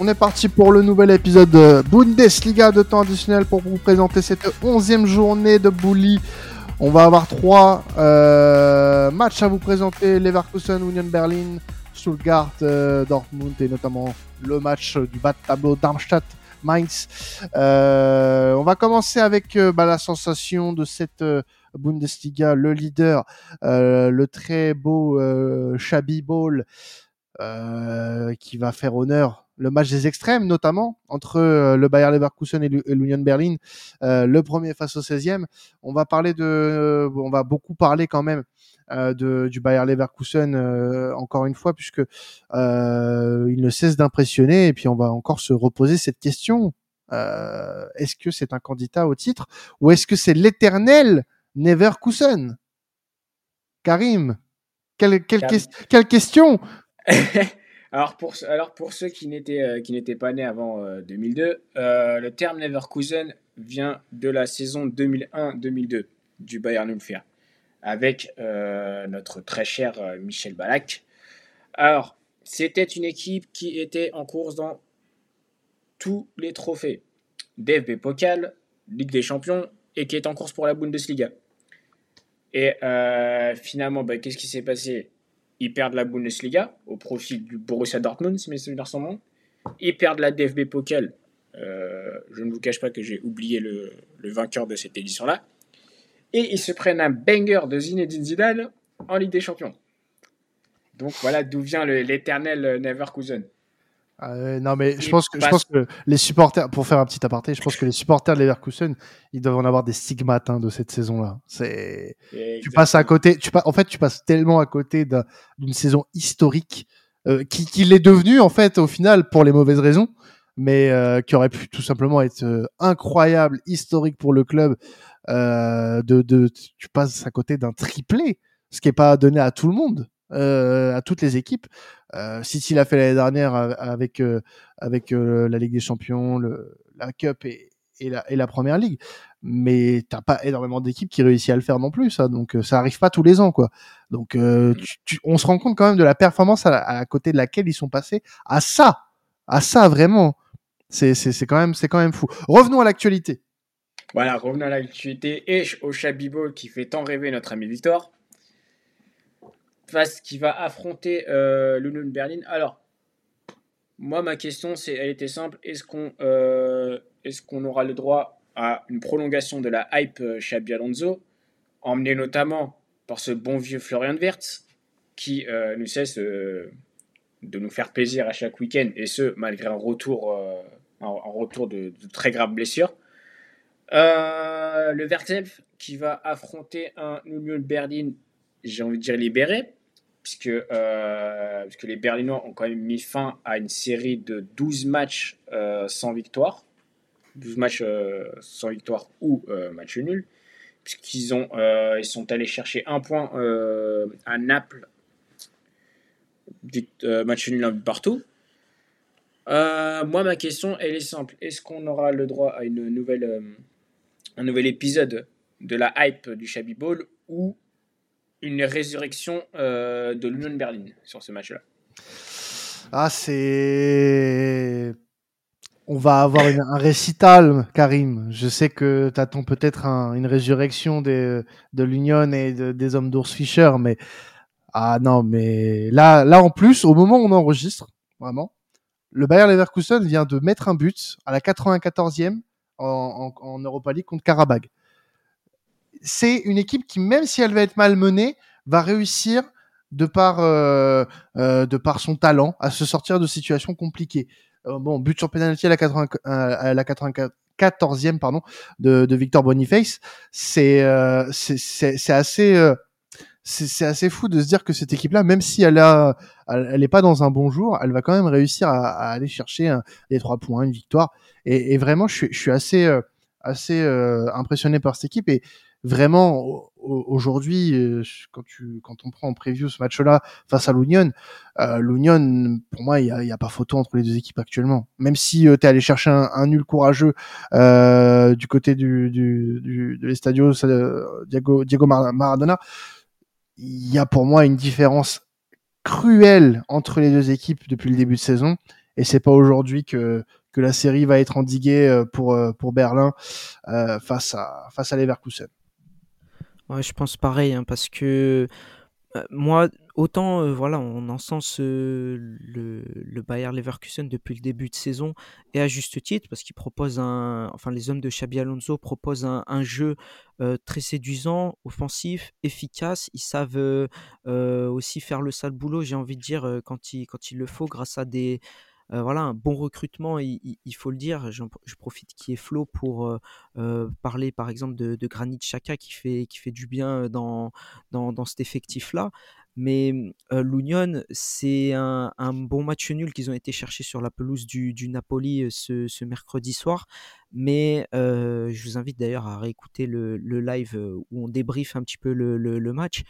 on est parti pour le nouvel épisode de Bundesliga de temps additionnel pour vous présenter cette onzième journée de Bully. On va avoir trois euh, matchs à vous présenter Leverkusen, Union Berlin, Stuttgart, euh, Dortmund et notamment le match du bas de tableau Darmstadt. Mainz. Euh, on va commencer avec bah, la sensation de cette Bundesliga, le leader, le très beau Chabi Ball, qui va faire honneur le match des extrêmes, notamment entre euh, le Bayer Leverkusen et l'Union Berlin, euh, le premier face au 16e. On va parler de, euh, on va beaucoup parler quand même de, du Bayer Leverkusen encore une fois puisque il ne cesse d'impressionner et puis on va encore se reposer cette question. Est-ce que c'est un candidat au titre ou est-ce que c'est l'éternel Neverkusen? Karim quelle, quelle, quelle question Alors pour, alors pour ceux qui n'étaient euh, pas nés avant 2002, euh, euh, le terme Leverkusen vient de la saison 2001-2002 du Bayern München avec notre très cher Michel Balak. Alors, c'était une équipe qui était en course dans tous les trophées. DFB Pokal, Ligue des Champions et qui est en course pour la Bundesliga. Et finalement, bah, qu'est-ce qui s'est passé? Ils perdent la Bundesliga au profit du Borussia Dortmund, si mes souvenirs sont bons. Ils perdent la DFB Pokal. Euh, je ne vous cache pas que j'ai oublié le, vainqueur de cette édition-là. Et ils se prennent un banger de Zinedine Zidane en Ligue des Champions. Donc voilà d'où vient l'éternel Neverkusen. Ah non, mais je pense, que, je pense que les supporters, pour faire un petit aparté, je pense que les supporters de Leverkusen, ils doivent en avoir des stigmates hein, de cette saison-là. C'est, tu passes à côté, tu pas, en fait, tu passes tellement à côté d'une saison historique euh, qui, qui l'est devenue en fait au final pour les mauvaises raisons, mais euh, qui aurait pu tout simplement être euh, incroyable, historique pour le club. Euh, de, de, tu passes à côté d'un triplé, ce qui est pas donné à tout le monde. Euh, à toutes les équipes. Euh, City l'a fait l'année dernière avec euh, avec euh, la Ligue des Champions, le, la Cup et, et, la, et la Première Ligue. Mais t'as pas énormément d'équipes qui réussissent à le faire non plus, ça. Donc ça arrive pas tous les ans, quoi. Donc tu, on se rend compte quand même de la performance à, à, côté de laquelle ils sont passés à ça, à ça vraiment. C'est c'est quand même c'est quand même fou. Revenons à l'actualité. Voilà, revenons à l'actualité et au Chabibol qui fait tant rêver notre ami Victor qui va affronter euh, l'Union Berlin. Alors, moi, ma question, c'est, elle était simple. Est-ce qu'on euh, est qu'on aura le droit à une prolongation de la hype euh, Xabi Alonso, emmené notamment par ce bon vieux Florian Wirtz, qui euh, ne cesse de nous faire plaisir à chaque week-end, et ce, malgré un retour, un, retour de, très graves blessures. le Verkself qui va affronter un Union Berlin, j'ai envie de dire libéré, puisque, euh, les Berlinois ont quand même mis fin à une série de 12 matchs euh, sans victoire. 12 matchs euh, sans victoire ou match nul. Puisqu'ils ont, ils sont allés chercher un point à Naples. match nul un partout. moi, ma question, elle est simple. Est-ce qu'on aura le droit à une nouvelle, un nouvel épisode de la hype du Shabby Ball ou une résurrection euh, de l'Union Berlin sur ce match-là. Ah, c'est. On va avoir un récital, Karim. Je sais que tu attends peut-être une résurrection de l'Union et des hommes d'Ours Fischer, mais. Ah non, mais là, là en plus, au moment où on enregistre, vraiment, le Bayer Leverkusen vient de mettre un but à la 94e en, Europa League contre Karabag c'est une équipe qui, même si elle va être malmenée, va réussir de par euh, euh, de par son talent à se sortir de situations compliquées. Euh, bon, but sur penalty à la, 80, à la 94e pardon de, de Victor Boniface, c'est c'est assez c'est assez fou de se dire que cette équipe-là, même si elle a, elle, est pas dans un bon jour, elle va quand même réussir à, à aller chercher les trois points, une victoire. Et, vraiment, je suis, je suis assez, assez impressionné par cette équipe. Et vraiment aujourd'hui euh, quand tu quand on prend en preview ce match-là face à l'Union, euh, l'Union pour moi il y a, y a, pas photo entre les deux équipes actuellement. Même si euh, tu es allé chercher un, un nul courageux euh, du côté du, du, du de l'Estadio Diego Diego Maradona, il y a pour moi une différence cruelle entre les deux équipes depuis le début de saison. et c'est pas aujourd'hui que que la série va être endiguée pour pour Berlin face à face à Leverkusen. Ouais, je pense pareil, hein, parce que moi, autant euh, voilà, on encense euh, le, le Bayer Leverkusen depuis le début de saison et à juste titre parce qu'ils proposent un, enfin les hommes de Xabi Alonso proposent un, jeu euh, très séduisant, offensif, efficace. Ils savent aussi faire le sale boulot, j'ai envie de dire quand quand il le faut, grâce à des euh, voilà, un bon recrutement, il, faut le dire. Je, profite qui est Flo pour euh, euh, parler par exemple de, Granit Xhaka qui fait, qui fait du bien dans, dans, dans cet effectif-là. Mais l'Union, c'est un, bon match nul qu'ils ont été chercher sur la pelouse du, Napoli ce, mercredi soir. Mais je vous invite d'ailleurs à réécouter le, live où on débriefe un petit peu le, match.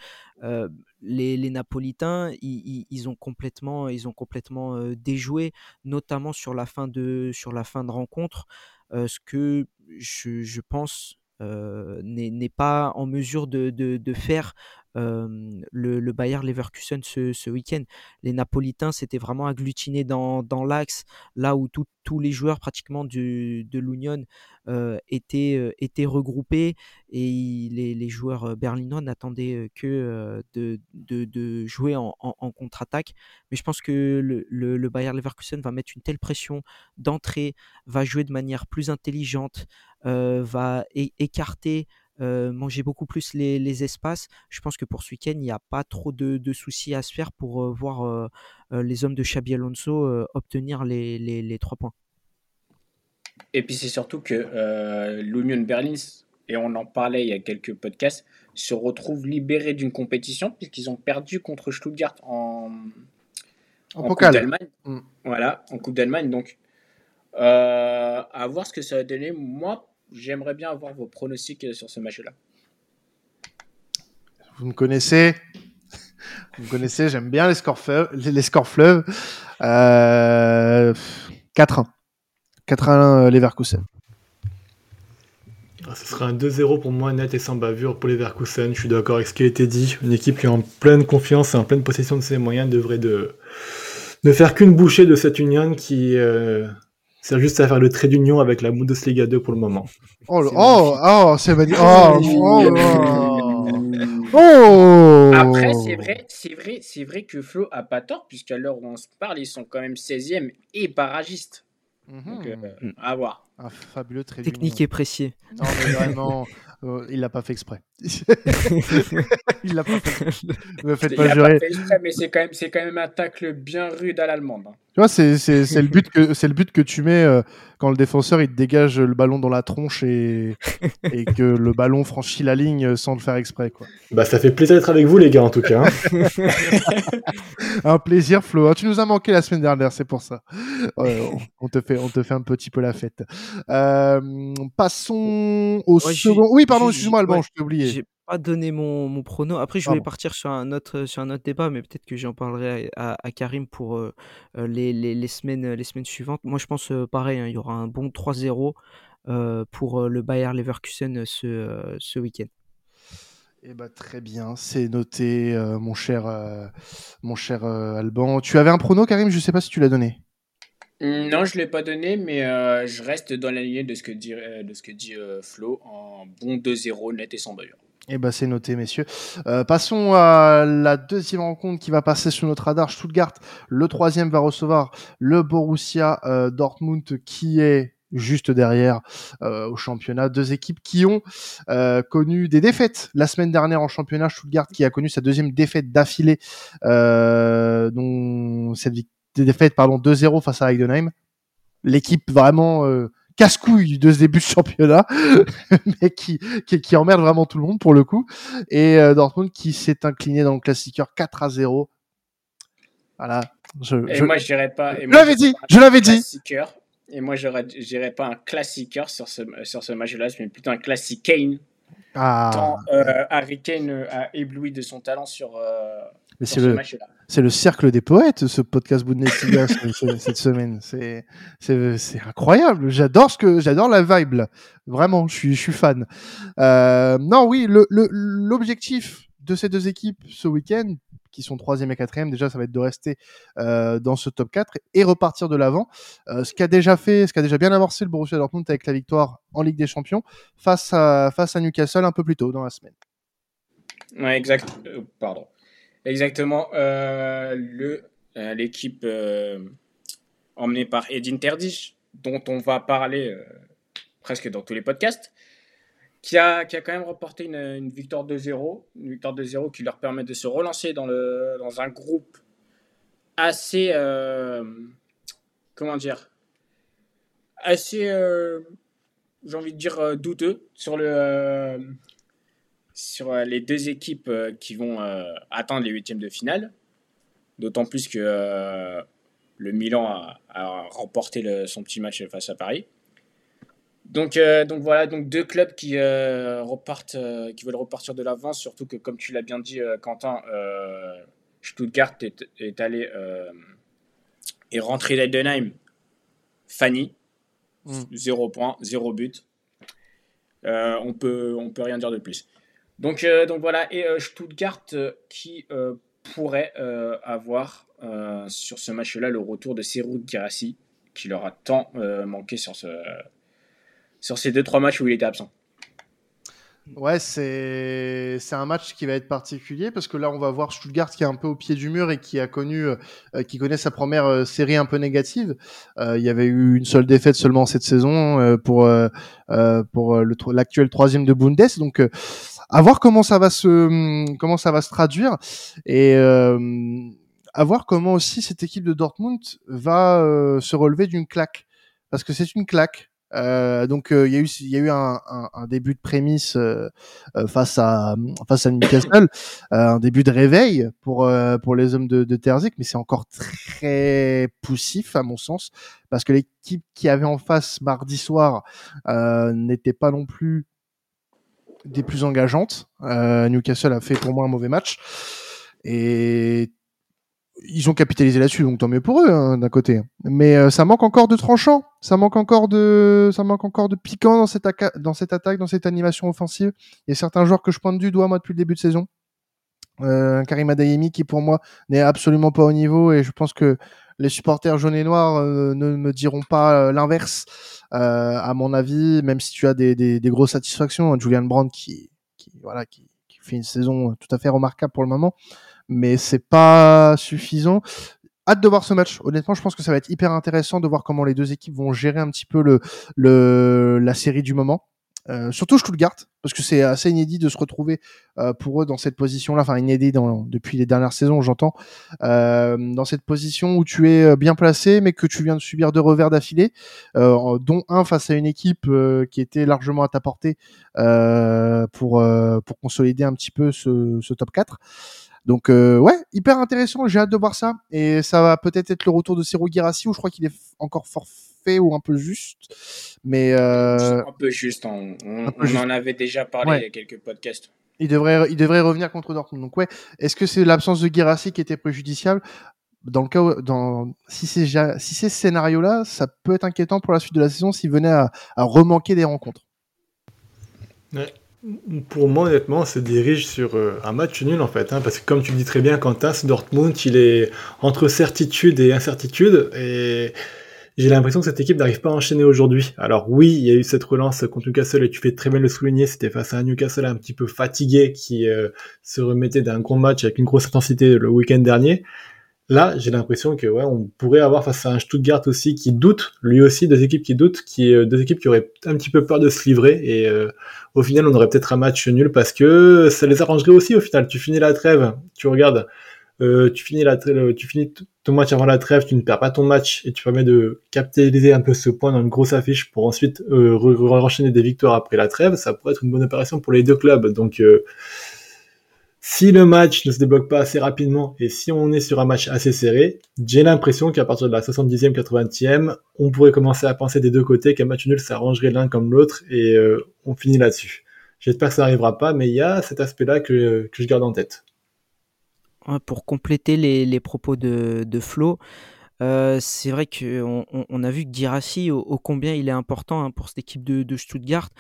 les, Napolitains, ils, ont complètement, ils ont complètement déjoué, notamment sur la fin de, sur la fin de rencontre, ce que je, pense n'est pas en mesure de faire le, le, Bayer Leverkusen ce, week-end. Les Napolitains s'étaient vraiment agglutinés dans, l'axe, là où tous les joueurs pratiquement de l'Union étaient, regroupés et les, joueurs berlinois n'attendaient que de, jouer en, contre-attaque. Mais je pense que le, le, le Bayer Leverkusen va mettre une telle pression d'entrée, va jouer de manière plus intelligente, va écarter euh, manger beaucoup plus les, espaces. Je pense que pour ce week-end, il n'y a pas trop de, soucis à se faire pour euh, voir euh, les hommes de Xabi Alonso obtenir les, trois points. Et puis c'est surtout que l'Union Berlin, et on en parlait il y a quelques podcasts, se retrouve libéré d'une compétition puisqu'ils ont perdu contre Stuttgart en, en, Coupe d'Allemagne. Mm. Voilà, en Coupe d'Allemagne. Donc, à voir ce que ça va donner. Moi, j'aimerais bien avoir vos pronostics sur ce match-là. Vous me connaissez Vous me connaissez, j'aime bien les scores fleuves. Les scores fleuves. Euh, 4-1. 4-1 Leverkusen. Ah, ce sera un 2-0 pour moi, net et sans bavure pour Leverkusen. Je suis d'accord avec ce qui a été dit. Une équipe qui est en pleine confiance et en pleine possession de ses moyens devrait de ne faire qu'une bouchée de cette union qui, euh, c'est juste à faire le trait d'union avec la Bundesliga 2 pour le moment. Oh, oh, oh, c'est magnifique. Oh, oh, oh, Après, c'est vrai, c'est vrai, c'est vrai que Flo a pas tort, puisqu'à l'heure où on se parle, ils sont quand même 16e et barragistes. Donc, mhm. euh, à voir. Un fabuleux trait Technique et précis. Non, mais vraiment. Euh, il l'a pas fait exprès. il l'a pas fait. Me faites pas jurer. Pas fait exprès, mais c'est quand même, c'est quand même un tacle bien rude à l'allemande. Hein. Tu vois, c'est, c'est, c'est le but que, c'est le but que tu mets euh, quand le défenseur il te dégage le ballon dans la tronche et, et que le ballon franchit la ligne sans le faire exprès, quoi. Bah, ça fait plaisir d'être avec vous, les gars, en tout cas. Hein. un plaisir, Flo. Tu nous as manqué la semaine dernière, c'est pour ça. on, te fait, on te fait un petit peu la fête. Euh, passons au second. Oui, pardon, excuse-moi, Alban, je t'ai oublié. J'ai pas donné mon, mon prono. Après, je voulais partir sur un autre, sur un autre débat, mais peut-être que j'en parlerai à, Karim pour euh, euh, les, les, les, semaines, les semaines suivantes. Moi, je pense pareil, hein, il y aura un bon 3-0 pour le Bayer Leverkusen ce, ce week-end. Eh ben, très bien, c'est noté, mon cher, mon cher Alban. Tu avais un prono, Karim? Je ne sais pas si tu l'as donné. Non, je ne l'ai pas donné, mais euh, je reste dans la lignée de ce que dit, euh, de ce que dit euh, Flo en bon 2-0 net et sans bailleur. Eh ben, c'est noté, messieurs. passons à la deuxième rencontre qui va passer sur notre radar. Stuttgart, le troisième, va recevoir le Borussia Dortmund qui est juste derrière au championnat. Deux équipes qui ont connu des défaites la semaine dernière en championnat. Stuttgart qui a connu sa deuxième défaite d'affilée, dont cette victoire des défaites pardon 2-0 face à Heidenheim. L'équipe vraiment euh, casse-couille de ce début de championnat, mais qui, qui, qui, emmerde vraiment tout le monde pour le coup. Et euh, Dortmund qui s'est incliné dans le classiqueur 4 à 0. Voilà. Je, et moi, je dirais pas. je l'avais dit, je l'avais dit. Et moi, je dirais pas un classiqueur sur ce, sur ce match-là, mais plutôt un classique Kane. Ah. Tant euh, Harry Kane a ébloui de son talent sur, mais c'est le, c'est le cercle des poètes, ce podcast Bundesliga cette semaine. C'est, c'est, c'est incroyable. J'adore ce que, j'adore la vibe là. Vraiment, je suis, je suis fan. Euh, non, oui, le, le, l'objectif de ces deux équipes ce week-end, qui sont troisième et quatrième. Déjà, ça va être de rester dans ce top 4 et repartir de l'avant. ce qu'a déjà fait, ce qu'a déjà bien avancé le Borussia Dortmund avec la victoire en Ligue des Champions face à face à Newcastle un peu plus tôt dans la semaine. Ouais, exact. pardon. Exactement. le l'équipe emmenée par Edin Terdic, dont on va parler presque dans tous les podcasts, qui a, qui a quand même remporté une, victoire 2-0, une victoire 2-0 qui leur permet de se relancer dans, le, dans un groupe assez, euh, comment dire, assez, euh, j'ai envie de dire, euh, douteux sur, le, sur les deux équipes qui vont atteindre les huitièmes de finale. D'autant plus que le Milan a, a remporté le, son petit match face à Paris. Donc, euh, donc voilà, donc deux clubs qui euh, repartent, euh, qui veulent repartir de l'avance, surtout que comme tu l'as bien dit, Quentin, Stuttgart est, est allé est rentré d'Eidenheim, Fanny, mm. zéro point, zéro but. on peut on peut rien dire de plus. Donc donc voilà et Stuttgart qui pourrait avoir sur ce match-là le retour de Serou Girassi qui leur a tant manqué sur ce sur ces deux trois matchs où il était absent. Ouais, c'est un match qui va être particulier parce que là on va voir Stuttgart qui est un peu au pied du mur et qui a connu euh, qui connaît sa première euh, série un peu négative. Euh, il y avait eu une seule défaite seulement cette saison pour pour l'actuel troisième de Bundes. Donc à voir comment ça va se comment ça va se traduire. Et à voir comment aussi cette équipe de Dortmund va se relever d'une claque. Parce que c'est une claque. Euh, donc euh, il y a eu il y a eu un, un, un début de prémisse euh, face à face à Newcastle, un début de réveil pour pour les hommes de, de Terzic, mais c'est encore très poussif à mon sens. Parce que l'équipe qui avait en face mardi soir n'était pas non plus des plus engageantes. Newcastle a fait pour moi un mauvais match et ils ont capitalisé là-dessus, donc tant mieux pour eux hein, d'un côté. Mais euh, ça manque encore de tranchant, ça manque encore de, ça manque encore de piquant dans cette, dans cette attaque, dans cette animation offensive. Il y a certains joueurs que je pointe du doigt moi depuis le début de saison. Euh, Karim Adayemi qui pour moi n'est absolument pas au niveau et je pense que les supporters jaunes et noirs euh, ne me diront pas euh, l'inverse. à mon avis, même si tu as des, grosses satisfactions, Julian Brandt qui, qui voilà qui, fait une saison tout à fait remarquable pour le moment mais c'est pas suffisant. Hâte de voir ce match. Honnêtement, je pense que ça va être hyper intéressant de voir comment les deux équipes vont gérer un petit peu le la série du moment. Euh, surtout Stuttgart, parce que c'est assez inédit de se retrouver euh, pour eux dans cette position-là, enfin inédit depuis les dernières saisons, j'entends, euh, dans cette position où tu es euh, bien placé, mais que tu viens de subir deux revers d'affilée, dont un face à une équipe qui était largement à ta portée pour pour consolider un petit peu ce, top 4. Donc ouais, hyper intéressant, j'ai hâte de voir ça. Et ça va peut-être être le retour de Ciro Girassi, où je crois qu'il est encore forfait ou un peu juste. Mais euh... Un peu juste, on, en avait déjà parlé il y a quelques podcasts. Il devrait, il devrait revenir contre Dortmund. Donc ouais, est-ce que c'est l'absence de Girassi qui était préjudiciable? Dans le cas où, dans si c'est si ces scénarios là ça peut être inquiétant pour la suite de la saison s'il venait à, à remanquer des rencontres ouais. Pour moi, honnêtement, se dirige sur euh, un match nul en fait, hein, parce que comme tu le dis très bien, Quentin, ce Dortmund, il est entre certitude et incertitude, et j'ai l'impression que cette équipe n'arrive pas à enchaîner aujourd'hui. Alors oui, il y a eu cette relance contre Newcastle, et tu fais très bien le souligner, c'était face à un Newcastle un petit peu fatigué qui euh, se remettait d'un gros match avec une grosse intensité le week-end dernier. Là, j'ai l'impression que ouais, on pourrait avoir face à un Stuttgart aussi qui doute, lui aussi deux équipes qui doutent, qui euh, deux équipes qui auraient un petit peu peur de se livrer et euh, au final on aurait peut-être un match nul parce que ça les arrangerait aussi au final. Tu finis la trêve, tu regardes, euh, tu finis la trêve, tu finis ton match avant la trêve, tu ne perds pas ton match et tu permets de capitaliser un peu ce point dans une grosse affiche pour ensuite euh, enchaîner des victoires après la trêve. Ça pourrait être une bonne opération pour les deux clubs. Donc si le match ne se débloque pas assez rapidement et si on est sur un match assez serré, j'ai l'impression qu'à partir de la 70e, 80e, on pourrait commencer à penser des deux côtés qu'un match nul s'arrangerait l'un comme l'autre et euh, on finit là-dessus. J'espère que ça n'arrivera pas, mais il y a cet aspect-là que, que, je garde en tête. Pour compléter les, propos de, Flo, euh, c'est vrai qu'on on, a vu que Girassi, au, combien il est important hein, pour cette équipe de, Stuttgart.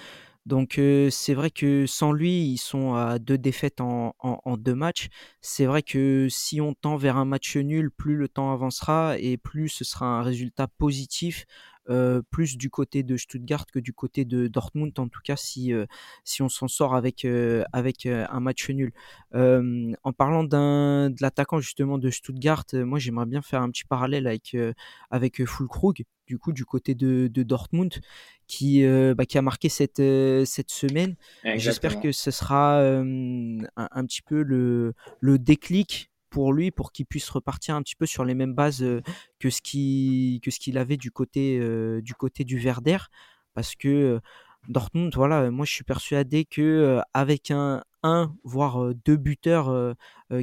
Donc euh, c'est vrai que sans lui, ils sont à deux défaites en, deux matchs. C'est vrai que si on tend vers un match nul, plus le temps avancera et plus ce sera un résultat positif euh, plus du côté de Stuttgart que du côté de Dortmund, en tout cas si, euh, si on s'en sort avec, euh, avec un match nul. en parlant d'un, de l'attaquant justement de Stuttgart, moi j'aimerais bien faire un petit parallèle avec, avec Fulkrug, du coup du côté de, de Dortmund, qui, bah, qui a marqué cette, cette semaine. J'espère que ce sera un, un, petit peu le, le déclic pour lui, pour qu'il puisse repartir un petit peu sur les mêmes bases que ce qu'il avait du côté du côté du Verder, parce que Dortmund, voilà, moi je suis persuadé que avec un un voire deux buteurs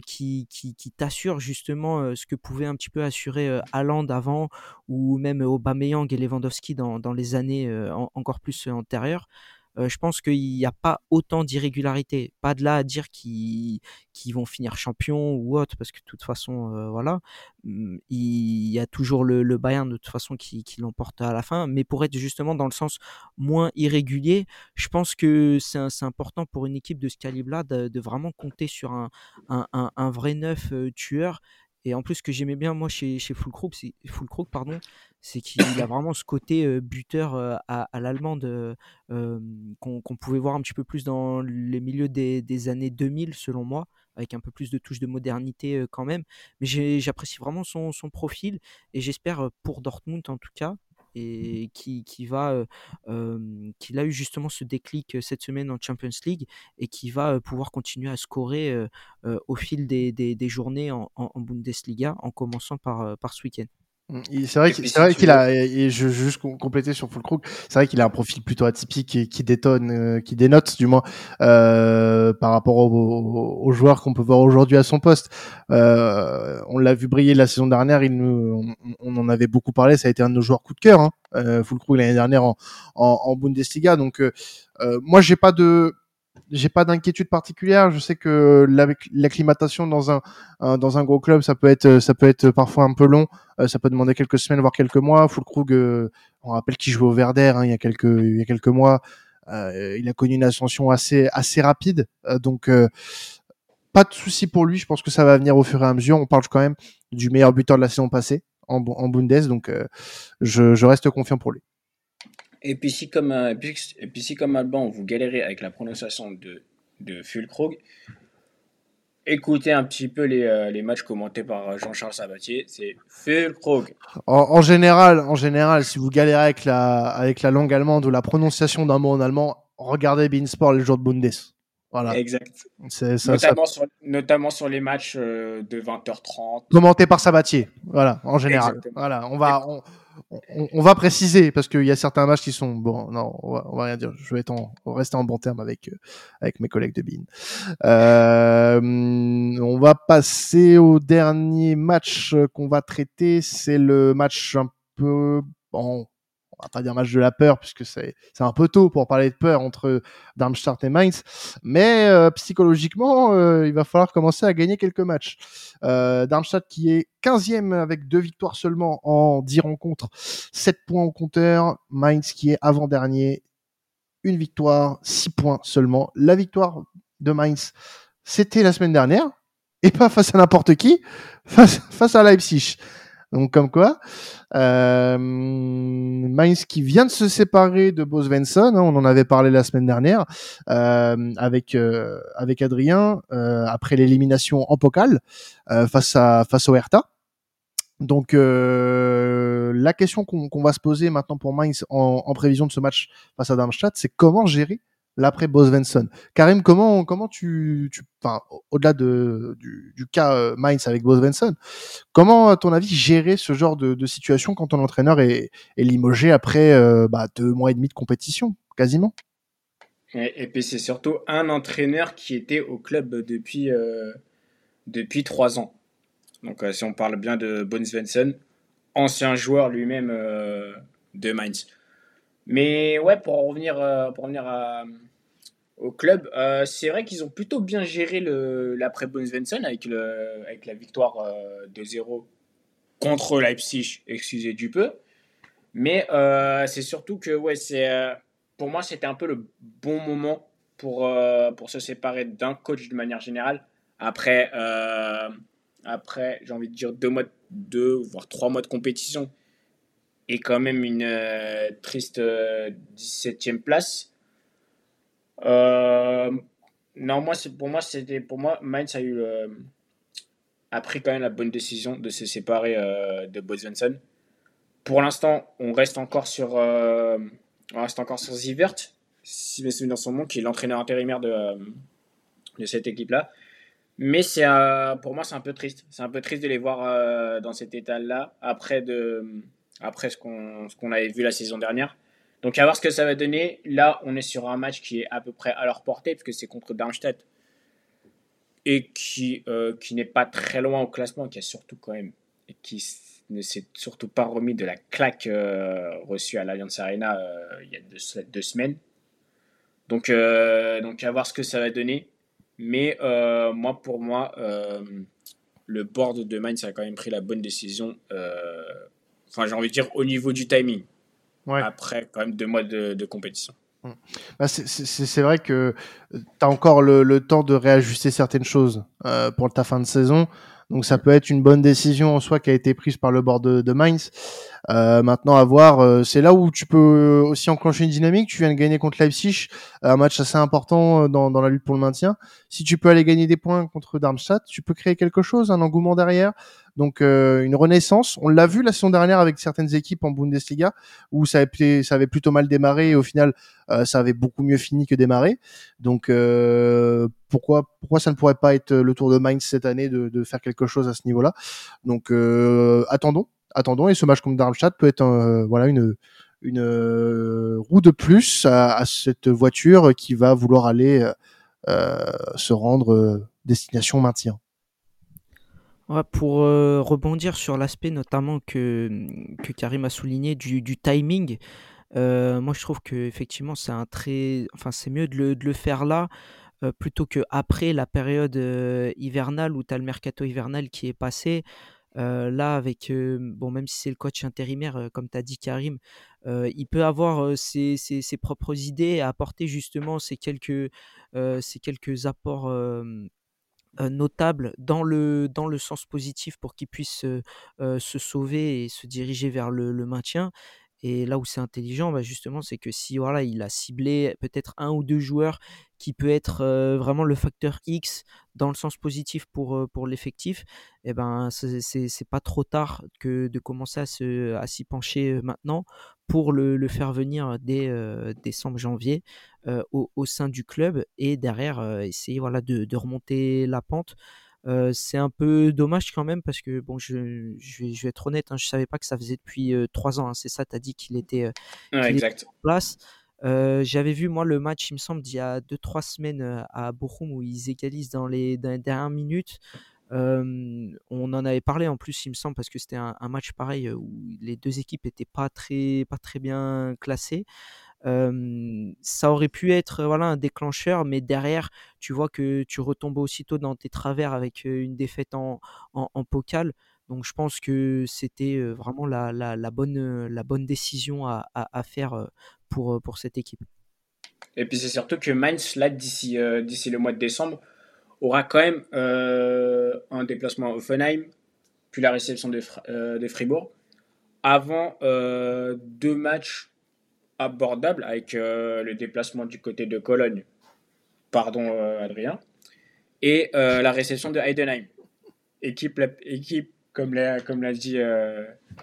qui, qui, qui t'assurent justement ce que pouvait un petit peu assurer Haaland avant ou même Aubameyang et Lewandowski dans, dans les années encore plus antérieures euh, je pense qu'il n'y a pas autant d'irrégularité. Pas de là à dire qu'ils vont finir champion ou autre, parce que de toute façon, euh, voilà, mmh, il y a toujours le, Bayern de toute façon qui, l'emporte à la fin. Mais pour être justement dans le sens moins irrégulier, je pense que c'est important pour une équipe de ce calibre-là de, vraiment compter sur un, un vrai neuf euh, tueur et en plus, ce que j'aimais bien, moi, chez, chez Fulkrug, c'est, pardon, c'est qu'il a vraiment ce côté buteur à, l'allemande qu'on, pouvait voir un petit peu plus dans les milieux des, années 2000, selon moi, avec un peu plus de touches de modernité quand même. Mais j'apprécie vraiment son, son, profil et j'espère pour Dortmund, en tout cas, et qui, qui va, a eu justement ce déclic cette semaine en Champions League et qui va pouvoir continuer à scorer au fil des, journées en, en, Bundesliga, en commençant par, par ce week-end. Mmh, c'est vrai, c'est vrai qu'il a, et je juste compléter sur Fulkrug, c'est vrai qu'il a un profil plutôt atypique et qui détonne, euh, qui dénote du moins euh, par rapport aux, joueurs qu'on peut voir aujourd'hui à son poste. Euh, on l'a vu briller la saison dernière, il nous, on, en avait beaucoup parlé, ça a été un de nos joueurs coup de cœur, hein, euh, Fulkrug l'année dernière en, en, en, Bundesliga. Donc euh, moi j'ai pas de j'ai pas d'inquiétude particulière. Je sais que l'acclimatation dans un, dans un gros club, ça peut être ça peut être parfois un peu long. Euh, ça peut demander quelques semaines voire quelques mois. Fulkrug, euh, on rappelle qu'il jouait au Verder hein, il y a quelques il y a quelques mois. Euh, il a connu une ascension assez assez rapide. donc pas de souci pour lui. Je pense que ça va venir au fur et à mesure. On parle quand même du meilleur buteur de la saison passée en, en Bundes, donc je, je reste confiant pour lui. Et puis si comme, euh, et puis, si comme Alban, vous galérez avec la prononciation de, de Fulkrog, écoutez un petit peu les, euh, les matchs commentés par euh, Jean-Charles Sabatier, c'est Fulkrog. En, en, général, en général, si vous galérez avec la, avec la langue allemande ou la prononciation d'un mot en allemand, regardez Beansport les jours de Bundes. Voilà. Exact. Ça, notamment, Sur, notamment, Sur, les matchs de 20h30. Commentés par Sabatier. Voilà, en général. Voilà, on va, on, va préciser parce qu'il y a certains matchs qui sont bon. Non, on va, va rien dire. Je vais être en, rester en bon terme avec euh, avec mes collègues de Bean. Euh, on va passer au dernier match qu'on va traiter. C'est le match un peu bon on va pas dire match de la peur puisque c'est un peu tôt pour parler de peur entre Darmstadt et Mainz, mais euh, psychologiquement euh, il va falloir commencer à gagner quelques matchs. Euh, Darmstadt qui est 15e avec deux victoires seulement en 10 rencontres, 7 points au compteur, Mainz qui est avant-dernier, une victoire, 6 points seulement. La victoire de Mainz, c'était la semaine dernière et pas face à n'importe qui, face, face à Leipzig. Donc comme quoi, euh, Mainz qui vient de se séparer de Bo Svensson, hein, on en avait parlé la semaine dernière euh, avec euh, avec Adrien euh, après l'élimination en Pokal euh, face à face au Hertha. Donc la question qu'on va se poser maintenant pour Mainz en, en, prévision de ce match face à Darmstadt, c'est comment gérer l'après Bosvenson. Karim, comment comment tu, tu au-delà de du, cas euh, Mainz avec Bosvenson, comment à ton avis gérer ce genre de, situation quand ton entraîneur est, est limogé après euh, bah, deux mois et demi de compétition, quasiment? Et, puis c'est surtout un entraîneur qui était au club depuis euh, depuis trois ans. Donc si on parle bien de Bosvenson, ancien joueur lui-même de Mainz. Mais ouais, pour revenir, pour revenir à, au club. Euh, c'est vrai qu'ils ont plutôt bien géré l'après Svensson avec, avec la victoire euh, de 0 contre Leipzig, excusez du peu. Mais euh, c'est surtout que ouais, c'est pour moi, c'était un peu le bon moment pour, euh, pour se séparer d'un coach de manière générale. Après, euh, après j'ai envie de dire deux mois, deux, voire trois mois de compétition et quand même une euh, triste 17e place. non, moi, pour moi, c'était pour moi, Mainz a eu a pris quand même la bonne décision de se séparer de Bo Pour l'instant, on reste encore sur on reste encore sur Zivert, si mes souvenirs sont bons, qui est l'entraîneur intérimaire de, euh, de cette équipe-là. Mais c'est pour moi, c'est un peu triste. C'est un peu triste de les voir euh, dans cet état-là après, de, après ce qu'on qu'on avait vu la saison dernière. Donc à voir ce que ça va donner. Là, on est sur un match qui est à peu près à leur portée, puisque c'est contre Darmstadt. Et qui, euh, qui n'est pas très loin au classement, qui a surtout quand même. Et qui ne s'est surtout pas remis de la claque euh, reçue à l'Alliance Arena euh, il y a deux, semaines. Donc, donc, à voir ce que ça va donner. Mais moi, pour moi, le board de Mainz a quand même pris la bonne décision. Enfin, j'ai envie de dire au niveau du timing. Après, quand même, deux mois de, compétition. Mmh. Bah, c'est vrai que tu as encore le, le, temps de réajuster certaines choses pour ta fin de saison. Donc ça peut être une bonne décision en soi qui a été prise par le bord de, de Mainz. Euh, maintenant à voir, euh, c'est là où tu peux aussi enclencher une dynamique. Tu viens de gagner contre Leipzig, un match assez important euh, dans, dans la lutte pour le maintien. Si tu peux aller gagner des points contre Darmstadt, tu peux créer quelque chose, un engouement derrière. Donc euh, une renaissance. On l'a vu la saison dernière avec certaines équipes en Bundesliga où ça avait, ça avait plutôt mal démarré et au final euh, ça avait beaucoup mieux fini que démarré. Donc euh, pourquoi pourquoi ça ne pourrait pas être le tour de Mainz cette année de, de faire quelque chose à ce niveau-là? Donc attendons, attendons et ce match contre Darmstadt peut être voilà une une roue de plus à, cette voiture qui va vouloir aller se rendre destination maintien pour euh, rebondir sur l'aspect notamment que, que Karim a souligné du, timing, euh, moi je trouve que effectivement c'est un très, enfin c'est mieux de le, de le, faire là euh, plutôt que après la période hivernale où tu as le mercato hivernal qui est passé. Là, avec, bon, même si c'est le coach intérimaire, comme tu as dit Karim, il peut avoir ses, ses, propres idées et apporter justement ces quelques, ces quelques apports euh, notable dans le, dans le sens positif pour qu'il puisse euh, se sauver et se diriger vers le, le maintien. Et là où c'est intelligent, bah justement, c'est que si voilà, il a ciblé peut-être un ou deux joueurs qui peut être vraiment le facteur X dans le sens positif pour, pour l'effectif, eh ben c'est pas trop tard que de commencer à s'y à pencher maintenant pour le, le faire venir dès décembre janvier au, au, sein du club et derrière essayer voilà de, de remonter la pente c'est un peu dommage quand même parce que bon, je, je, vais, je vais, être honnête, hein, je savais pas que ça faisait depuis trois ans. Hein, c'est ça, tu as dit qu'il était, en place. J'avais vu moi le match, il me semble, d'il y a 2-3 semaines à Bochum où ils égalisent dans les, dernières minutes. on en avait parlé en plus, il me semble, parce que c'était un, match pareil où les deux équipes étaient pas très, pas très bien classées ça aurait pu être voilà un déclencheur, mais derrière, tu vois que tu retombes aussitôt dans tes travers avec une défaite en, en, pocal. Donc je pense que c'était vraiment la, la, bonne, la bonne décision à, à, faire pour, pour cette équipe. Et puis c'est surtout que Mainz, là, d'ici euh, d'ici le mois de décembre, aura quand même euh, un déplacement à Offenheim, puis la réception de, euh, de Fribourg, avant deux matchs abordable avec euh, le déplacement du côté de Cologne, pardon euh, Adrien, et euh, la réception de Heidenheim. Équipe, équipe comme l'a comme l'a dit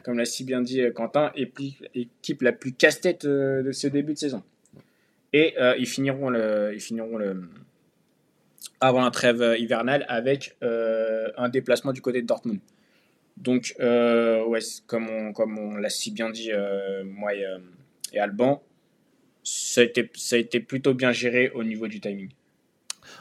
comme l'a si bien dit Quentin, équipe la plus casse-tête de ce début de saison. Et ils finiront le ils finiront le avant la trêve hivernale avec un déplacement du côté de Dortmund. Donc, ouais, comme on, comme on l'a si bien dit, moi et, et Alban, ça a, été, ça a été plutôt bien géré au niveau du timing.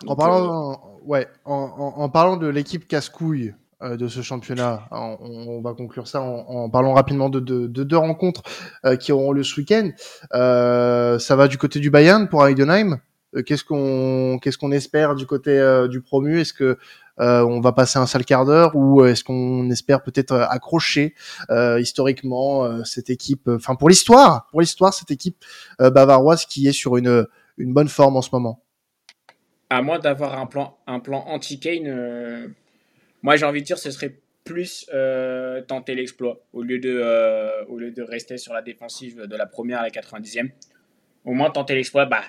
en, parlant, euh, ouais, en, en, parlant de l'équipe casse-couille euh, de ce championnat, on, on, va conclure ça en, parlant rapidement de, de, de deux rencontres euh, qui auront lieu ce week-end. ça va du côté du Bayern pour Heidenheim. Qu'est-ce qu'on espère du côté du promu? Est-ce que on va passer un sale quart d'heure ou est-ce qu'on espère peut-être accrocher historiquement cette équipe, enfin pour l'histoire, pour l'histoire cette équipe bavaroise qui est sur une bonne forme en ce moment? À moins d'avoir un plan un plan anti-Kane, moi j'ai envie de dire ce serait plus euh, tenter l'exploit au lieu de euh, au lieu de rester sur la défensive de la première à la 90e. Au moins tenter l'exploit. Bah,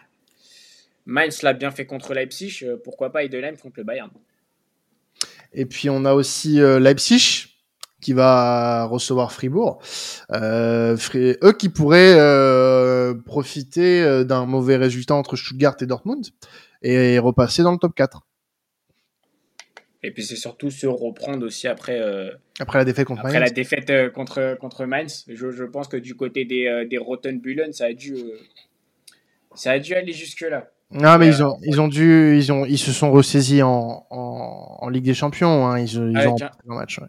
Mainz l'a bien fait contre Leipzig. Euh, pourquoi pas Edelheim contre le Bayern. Et puis on a aussi Leipzig qui va recevoir Fribourg. eux qui pourraient profiter d'un mauvais résultat entre Stuttgart et Dortmund et repasser dans le top 4. Et puis c'est surtout se reprendre aussi après. Euh, après la défaite contre après la défaite euh, contre, contre Mainz. Je, je, pense que du côté des, euh, des Rottenbullen, ça a dû, ça a dû aller jusque-là. Non, mais ils ont, ils ont dû, ils ont, ils se sont ressaisis en, en, en Ligue des Champions. Hein. Ils, ils ont un match. Ouais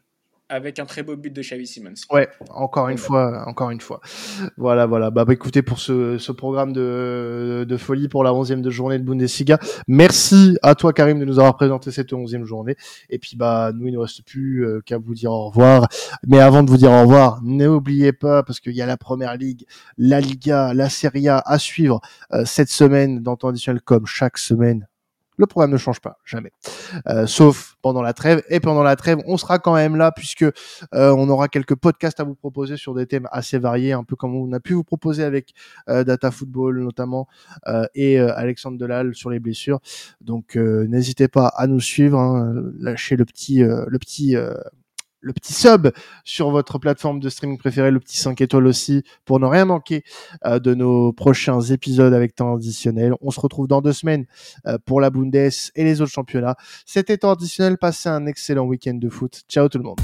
avec un très beau but de Xavi Simons. Ouais, encore une fois, encore une fois. Voilà, voilà. Bah, bah écoutez, pour ce, ce programme de, de folie pour la 11e de journée de Bundesliga, merci à toi Karim de nous avoir présenté cette 11e journée. Et puis bah nous, il ne reste plus euh, qu'à vous dire au revoir. Mais avant de vous dire au revoir, n'oubliez pas, parce qu'il y a la Première Ligue, la Liga, la Serie A à suivre euh, cette semaine dans ton additionnel comme chaque semaine le programme ne change pas, jamais. Euh, sauf pendant la trêve. Et pendant la trêve, on sera quand même là puisque euh, on aura quelques podcasts à vous proposer sur des thèmes assez variés, un peu comme on a pu vous proposer avec euh, Data Football notamment et Alexandre Delal sur les blessures. Donc n'hésitez pas à nous suivre, hein, lâchez le petit, le petit le petit sub sur votre plateforme de streaming préférée, le petit 5 étoiles aussi, pour ne rien manquer euh, de nos prochains épisodes avec temps additionnel. On se retrouve dans deux semaines euh, pour la Bundes et les autres championnats. C'était temps additionnel, passez un excellent week-end de foot. Ciao tout le monde.